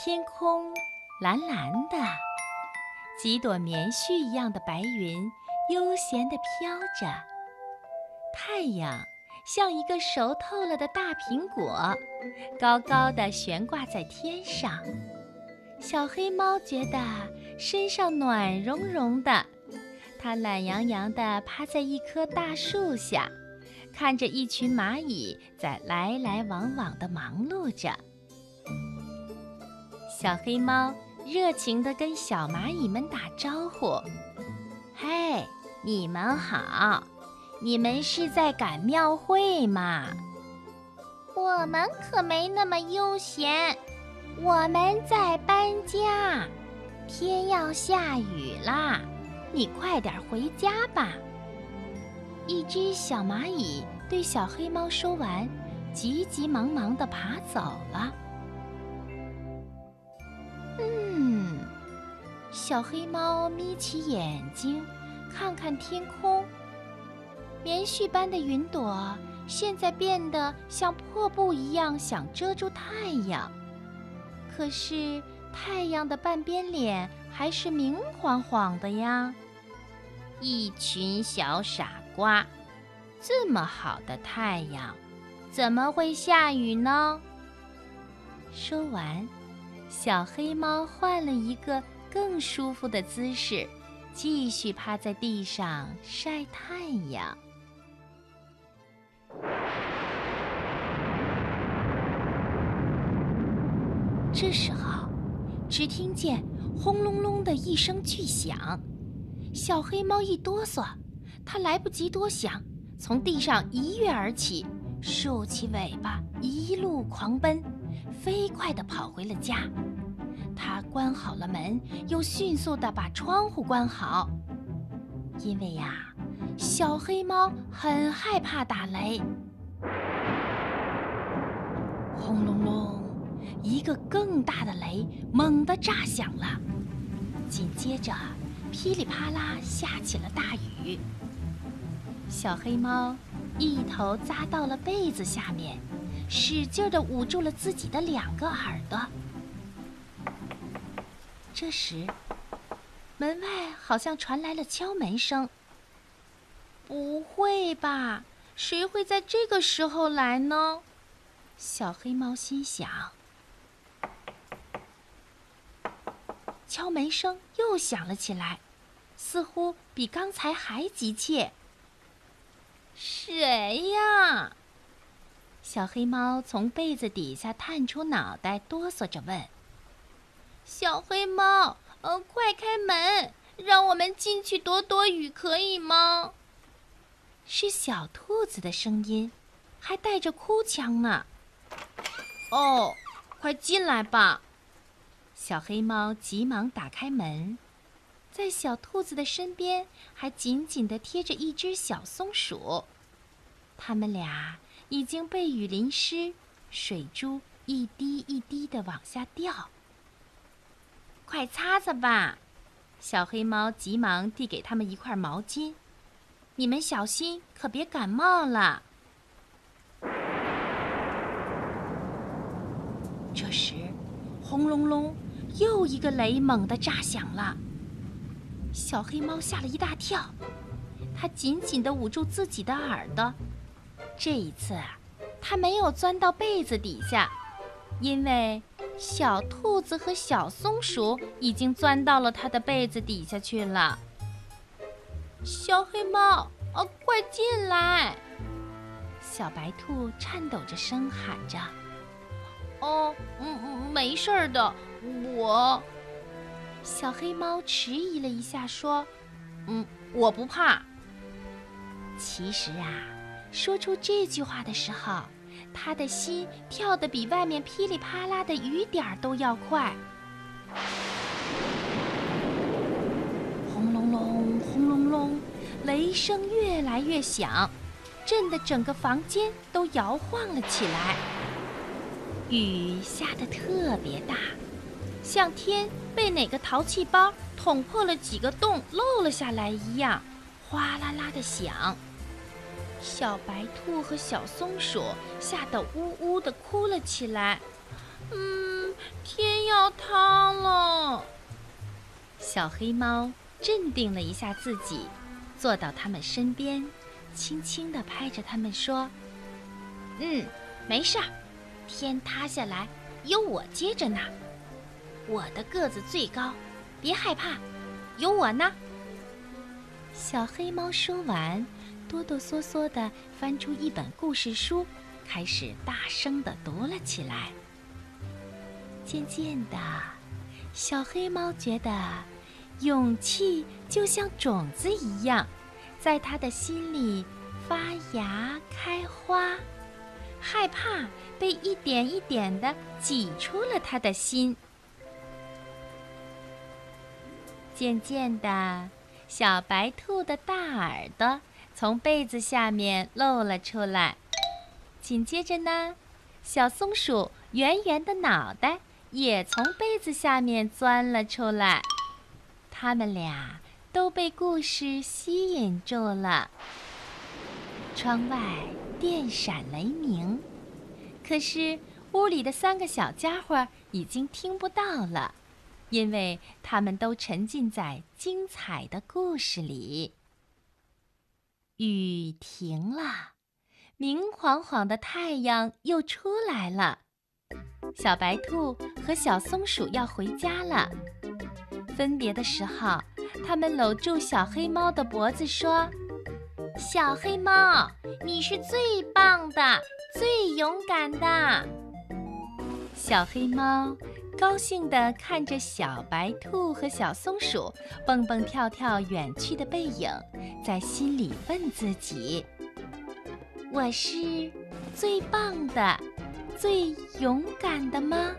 天空蓝蓝的，几朵棉絮一样的白云悠闲地飘着。太阳像一个熟透了的大苹果，高高的悬挂在天上。小黑猫觉得身上暖融融的，它懒洋洋地趴在一棵大树下，看着一群蚂蚁在来来往往地忙碌着。小黑猫热情地跟小蚂蚁们打招呼：“嘿，你们好！你们是在赶庙会吗？我们可没那么悠闲，我们在搬家。天要下雨啦，你快点回家吧。”一只小蚂蚁对小黑猫说完，急急忙忙地爬走了。小黑猫眯起眼睛，看看天空。棉絮般的云朵现在变得像破布一样，想遮住太阳。可是太阳的半边脸还是明晃晃的呀！一群小傻瓜，这么好的太阳，怎么会下雨呢？说完，小黑猫换了一个。更舒服的姿势，继续趴在地上晒太阳。这时候，只听见轰隆隆的一声巨响，小黑猫一哆嗦，它来不及多想，从地上一跃而起，竖起尾巴，一路狂奔，飞快地跑回了家。关好了门，又迅速地把窗户关好，因为呀，小黑猫很害怕打雷。轰隆隆，一个更大的雷猛地炸响了，紧接着噼里啪啦下起了大雨。小黑猫一头扎到了被子下面，使劲地捂住了自己的两个耳朵。这时，门外好像传来了敲门声。不会吧？谁会在这个时候来呢？小黑猫心想。敲门声又响了起来，似乎比刚才还急切。谁呀？小黑猫从被子底下探出脑袋，哆嗦着问。小黑猫，呃，快开门，让我们进去躲躲雨，可以吗？是小兔子的声音，还带着哭腔呢。哦，快进来吧！小黑猫急忙打开门，在小兔子的身边还紧紧地贴着一只小松鼠，它们俩已经被雨淋湿，水珠一滴一滴地往下掉。快擦擦吧！小黑猫急忙递给他们一块毛巾。你们小心，可别感冒了。这时，轰隆隆，又一个雷猛地炸响了。小黑猫吓了一大跳，它紧紧地捂住自己的耳朵。这一次，它没有钻到被子底下，因为。小兔子和小松鼠已经钻到了它的被子底下去了。小黑猫，啊，快进来！小白兔颤抖着声喊着：“哦，嗯嗯，没事儿的，我。”小黑猫迟疑了一下，说：“嗯，我不怕。”其实啊，说出这句话的时候。他的心跳得比外面噼里啪啦的雨点儿都要快。轰隆隆，轰隆隆，雷声越来越响，震得整个房间都摇晃了起来。雨下得特别大，像天被哪个淘气包捅破了几个洞漏了下来一样，哗啦啦的响。小白兔和小松鼠吓得呜呜地哭了起来。嗯，天要塌了。小黑猫镇定了一下自己，坐到他们身边，轻轻地拍着他们说：“嗯，没事儿，天塌下来有我接着呢。我的个子最高，别害怕，有我呢。”小黑猫说完，哆哆嗦嗦地翻出一本故事书，开始大声地读了起来。渐渐的，小黑猫觉得，勇气就像种子一样，在他的心里发芽开花，害怕被一点一点的挤出了他的心。渐渐的，小白兔的大耳朵从被子下面露了出来，紧接着呢，小松鼠圆圆的脑袋。也从被子下面钻了出来，他们俩都被故事吸引住了。窗外电闪雷鸣，可是屋里的三个小家伙已经听不到了，因为他们都沉浸在精彩的故事里。雨停了，明晃晃的太阳又出来了。小白兔和小松鼠要回家了。分别的时候，他们搂住小黑猫的脖子说：“小黑猫，你是最棒的，最勇敢的。”小黑猫高兴地看着小白兔和小松鼠蹦蹦跳跳远去的背影，在心里问自己：“我是最棒的。”最勇敢的吗？